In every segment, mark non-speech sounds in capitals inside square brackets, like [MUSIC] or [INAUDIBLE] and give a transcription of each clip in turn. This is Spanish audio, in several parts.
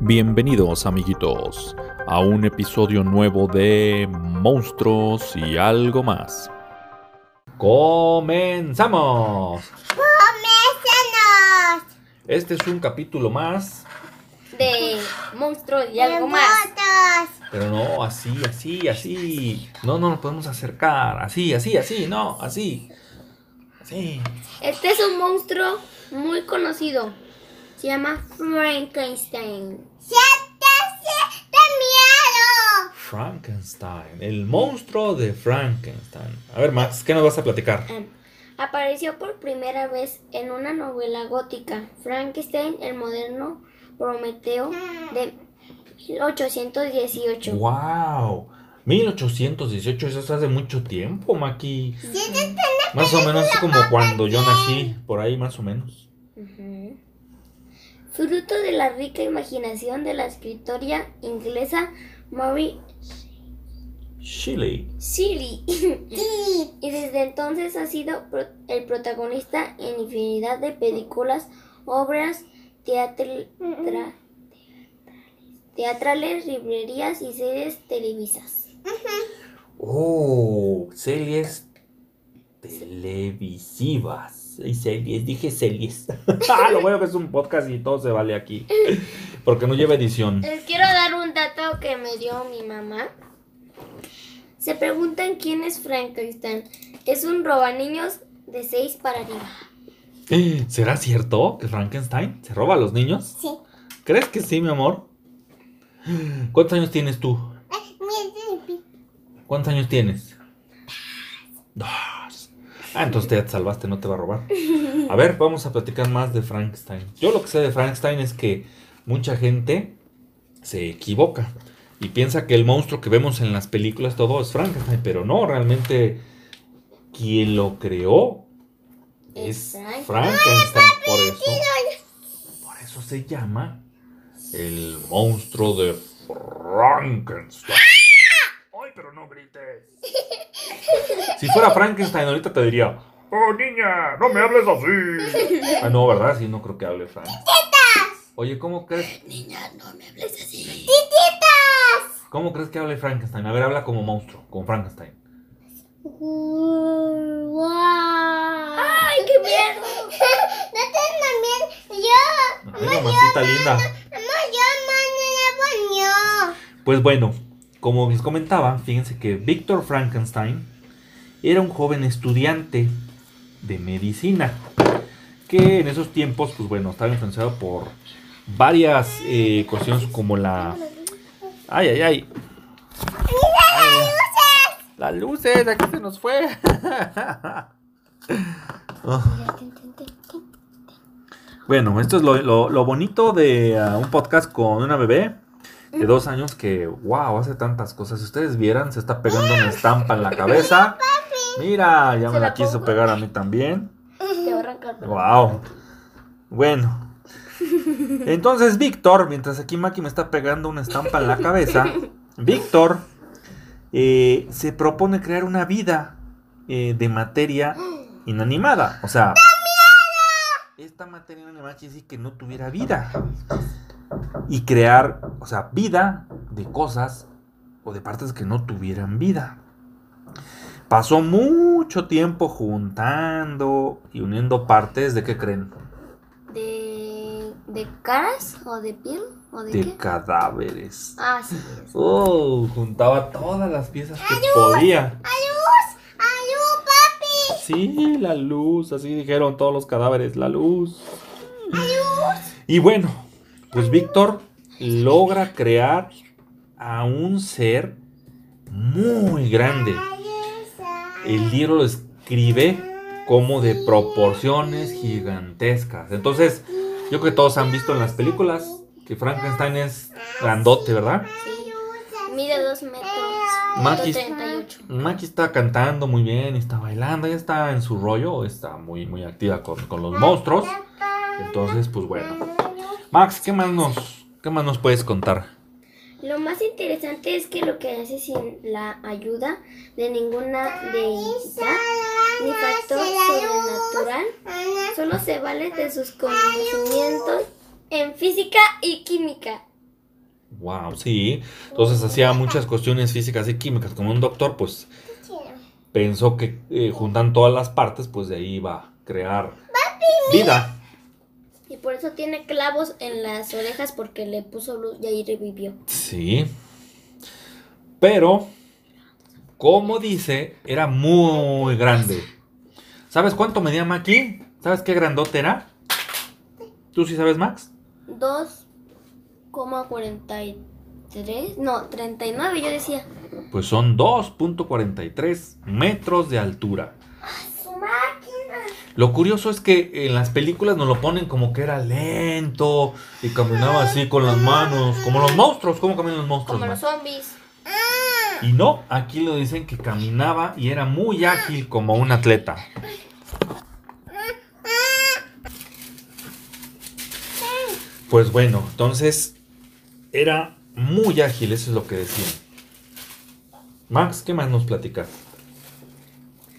Bienvenidos amiguitos a un episodio nuevo de Monstruos y algo más. ¡Comenzamos! ¡Coméntanos! Este es un capítulo más, de monstruos y algo más. Pero no así, así, así. No, no nos podemos acercar. Así, así, así, no, así. Así. Este es un monstruo muy conocido. Se llama Frankenstein. ¡Siéntese de miedo! Frankenstein, el monstruo de Frankenstein. A ver, Max, ¿qué nos vas a platicar? Em, apareció por primera vez en una novela gótica, Frankenstein, el moderno Prometeo de 1818. ¡Wow! 1818, eso es hace mucho tiempo, Maki. Siéntete Más o menos como cuando yo nací, por ahí más o menos. Fruto de la rica imaginación de la escritora inglesa Mary Chile. Shelley. [LAUGHS] y desde entonces ha sido pro- el protagonista en infinidad de películas, obras teatral- tra- teatrales, librerías y series televisas. Oh, series televisivas. Y series, dije series. [LAUGHS] Ah, Lo bueno que es un podcast y todo se vale aquí. Porque no lleva edición. Les quiero dar un dato que me dio mi mamá. Se preguntan quién es Frankenstein. Es un robaniños de 6 para arriba. [GASPS] ¿Será cierto que Frankenstein se roba a los niños? Sí. ¿Crees que sí, mi amor? [GASPS] ¿Cuántos años tienes tú? Pi- ¿Cuántos años tienes? Ah, entonces ya te salvaste, no te va a robar. A ver, vamos a platicar más de Frankenstein. Yo lo que sé de Frankenstein es que mucha gente se equivoca y piensa que el monstruo que vemos en las películas todo es Frankenstein, pero no, realmente quien lo creó es Es Frankenstein. Por eso, por eso se llama el monstruo de Frankenstein. Pero no grites. Si fuera Frankenstein, ahorita te diría: Oh, niña, no me hables así. Ah, no, ¿verdad? Sí, no creo que hable Frankenstein. Oye, ¿cómo crees, Niña, no me hables así. ¡Tititas! ¿cómo crees que hable Frankenstein? A ver, habla como monstruo, como Frankenstein. ¡Wow! ¡Ay, qué miedo! [LAUGHS] No te también. Yo. Ay, mamacita linda. Mamá, yo mañana baño. Pues bueno, como les comentaba, fíjense que Víctor Frankenstein era un joven estudiante de medicina que en esos tiempos, pues bueno, estaba influenciado por varias eh, cuestiones como la... ¡Ay, ay, ay! Ay, Las luces, aquí se nos fue. Oh. [LAUGHS] Bueno, esto es lo, lo- lo bonito de ah, un podcast con una bebé de dos años que, wow, hace tantas cosas. Si ustedes vieran, se está pegando una estampa en la cabeza. [LAUGHS] Mira, ya ¿Se me la quiso pegar a mí también. Te va a arrancar. Wow. Bueno. Entonces, Víctor, mientras aquí Maki me está pegando una estampa en la cabeza, [LAUGHS] Víctor eh, se propone crear una vida eh, de materia inanimada. O sea, esta materia inanimada quiere decir que no tuviera vida. Y crear, o sea, vida de cosas o de partes que no tuvieran vida. Pasó mucho tiempo juntando y uniendo partes de qué creen? ¿De, ¿De caras o de piel? ¿O de, De qué? cadáveres. Ah, sí. es. Oh, juntaba todas las piezas que podía. ¡Ayús! ¡Ayús, papi! Sí, la luz, así dijeron todos los cadáveres, la luz. Y bueno, pues Víctor logra crear a un ser muy grande. El libro lo escribe como de proporciones gigantescas. Entonces, yo creo que todos han visto en las películas que Frankenstein es grandote, ¿verdad? Sí. Mide dos metros. Maquis. 138. Maki está cantando muy bien, está bailando, ya está en su rollo, está muy, muy activa con, con los monstruos. Entonces, pues bueno. Max, ¿qué más nos, qué más nos puedes contar? Lo más interesante es que lo que hace sin la ayuda de ninguna deidad ni factor sobrenatural, solo se vale de sus conocimientos en física y química. Wow, sí. Entonces hacía muchas cuestiones físicas y químicas. Como un doctor, pues pensó que eh, juntan todas las partes, pues de ahí iba a crear vida. Y por eso tiene clavos en las orejas porque le puso luz y ahí revivió. Sí. Pero, como dice, era muy grande. ¿Sabes cuánto medía Maki? ¿Sabes qué grandote era? ¿Tú sí sabes, Max? 2,43. No, 39 yo decía. Pues son 2.43 metros de altura. Lo curioso es que en las películas nos lo ponen como que era lento y caminaba así con las manos, como los monstruos. ¿Cómo caminan los monstruos? Como los zombies. Y no, aquí lo dicen que caminaba y era muy ágil como un atleta. Pues bueno, entonces era muy ágil, eso es lo que decían. Max, ¿qué más nos platicas?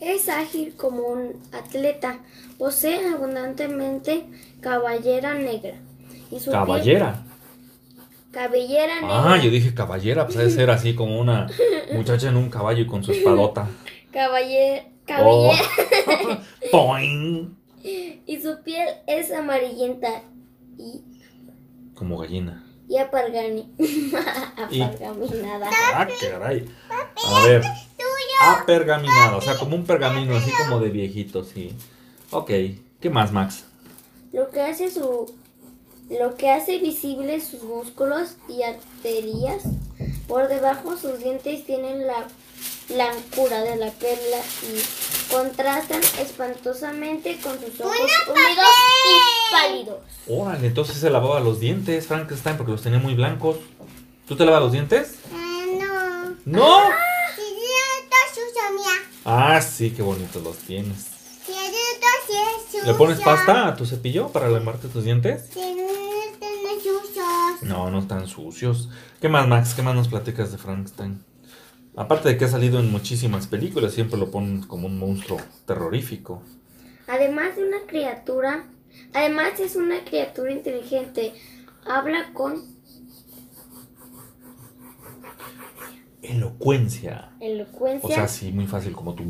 Es ágil como un atleta. Posee abundantemente cabellera negra. Y su piel- Caballera. cabellera negra. Ah, yo dije caballera, pues ha de ser así como una [LAUGHS] muchacha en un caballo y con su espadota. Caballe- Oh. cabellera. [LAUGHS] Poing. Y su piel es amarillenta y, Como gallina. y apargani. [LAUGHS] apargaminada. Ah, caray. A ver. Apergaminado, o sea, como un pergamino, así como de viejito, sí. Ok, ¿qué más, Max? Lo que hace su lo que hace visibles sus músculos y arterias. Por debajo sus dientes tienen la blancura de la perla y contrastan espantosamente con sus ojos húmedos y pálidos. Órale, entonces se lavaba los dientes, Frankenstein, porque los tenía muy blancos. ¿Tú te lavas los dientes? Eh, no. ¡No! Si yo sucio, mía. Ah, sí, qué bonitos los tienes. ¿Le pones pasta a tu cepillo para lavarte tus dientes? No, no están sucios. ¿Qué más, Max? ¿Qué más nos platicas de Frankenstein? Aparte de que ha salido en muchísimas películas, siempre lo ponen como un monstruo terrorífico. Además de una criatura, además es una criatura inteligente. Habla con Elocuencia. elocuencia. O sea, sí, muy fácil como tú.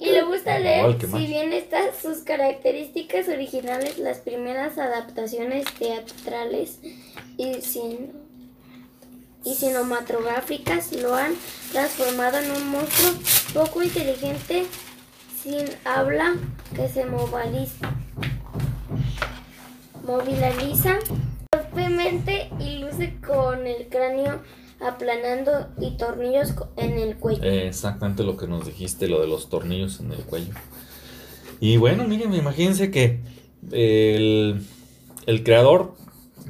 Y le gusta leer, Igual si bien estas sus características originales, las primeras adaptaciones teatrales y, cin- y cinematográficas lo han transformado en un monstruo poco inteligente, sin habla, que se moviliza, moviliza torpemente y luce con el cráneo aplanando y tornillos en el cuello. Eh, Exactamente lo que nos dijiste, lo de los tornillos en el cuello. Y bueno, miren, imagínense que el, el creador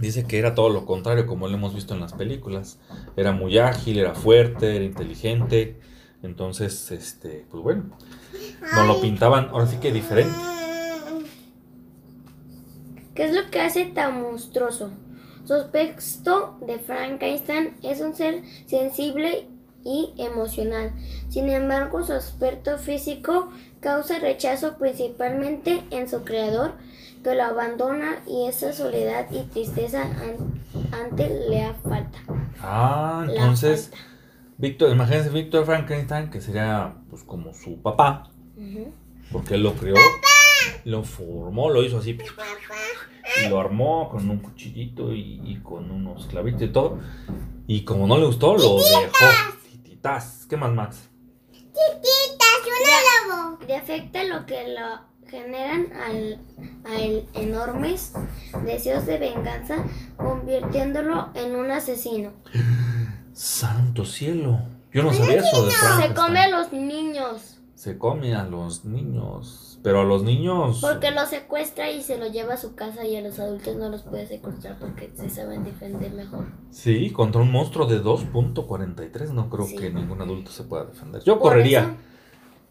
dice que era todo lo contrario, como lo hemos visto en las películas. Era muy ágil, era fuerte, era inteligente. Entonces, este, pues bueno, nos lo pintaban ahora sí que diferente. ¿Qué es lo que hace tan monstruoso? Su aspecto de Frankenstein es un ser sensible y emocional. Sin embargo, su aspecto físico causa rechazo principalmente en su creador, que lo abandona y esa soledad y tristeza an- ante le da falta. Ah, entonces, falta. Víctor, imagínense Víctor Frankenstein, que sería pues como su papá, porque él lo creó, lo formó, lo hizo así, y lo armó con un cuchillito y, y con unos clavitos y todo. Y como no le gustó, lo dejó. Tititas. ¿Qué más, Max? Chiquitas, una lobo. Le afecta lo que lo generan al, a el- enormes deseos de venganza, convirtiéndolo en un asesino. [GASPS] Santo cielo. Yo no sabía eso de Se come a los niños Se come a los niños. Pero a los niños. porque los secuestra y se los lleva a su casa y a los adultos no los puede secuestrar porque se saben defender mejor. Sí, contra un monstruo de 2.43. No creo Sí. que ningún adulto se pueda defender. Yo correría. eso,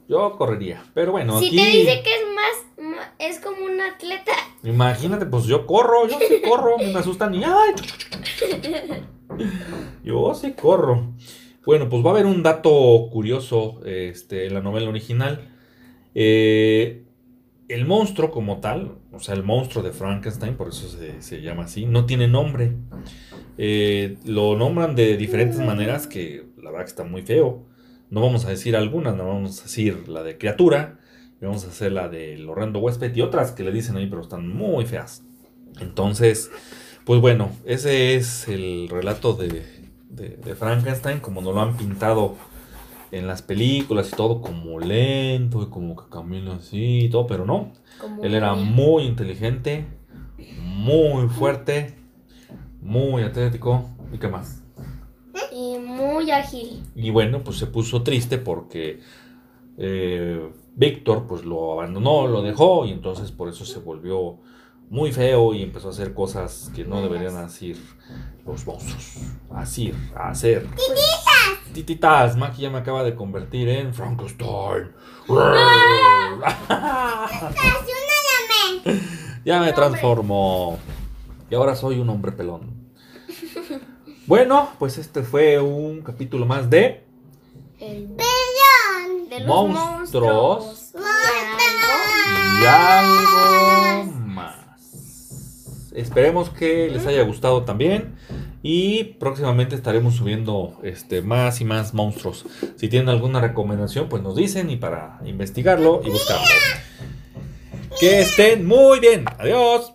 Yo correría. Pero bueno, si aquí. te dice que es más, es como un atleta, Imagínate, pues yo corro, yo sí corro, me asustan y ¡ay! [LAUGHS] Yo sí corro. Bueno, pues va a haber un dato curioso este, en la novela original. Eh, el monstruo como tal, o sea, el monstruo de Frankenstein, por eso se, se llama así, no tiene nombre. Eh, lo nombran de diferentes maneras que la verdad que está muy feo. No vamos a decir algunas, no vamos a decir la de criatura, vamos a hacer la del horrendo huésped y otras que le dicen ahí, pero están muy feas. Entonces, pues bueno, ese es el relato de, de, de Frankenstein, como nos lo han pintado en las películas y todo, como lento y como que camina así y todo, pero no. Como Él era muy inteligente, muy fuerte, muy atlético. ¿Y qué más? y muy ágil. Y bueno, pues se puso triste porque eh, Víctor pues lo abandonó, lo dejó y entonces por eso se volvió muy feo y empezó a hacer cosas que no deberían hacer los monstruos. Así, a hacer. ¡Tititas! Tititas, Maki ya me acaba de convertir en Frankenstein. [LAUGHS] ya me transformó. Y ahora soy un hombre pelón. Bueno, pues este fue un capítulo más de El Perdón. de los Monstruos. monstruos. Y algo. Esperemos que les haya gustado también. Y próximamente estaremos subiendo este, más y más monstruos. Si tienen alguna recomendación, pues nos dicen y para investigarlo y buscarlo. Que estén muy bien. Adiós.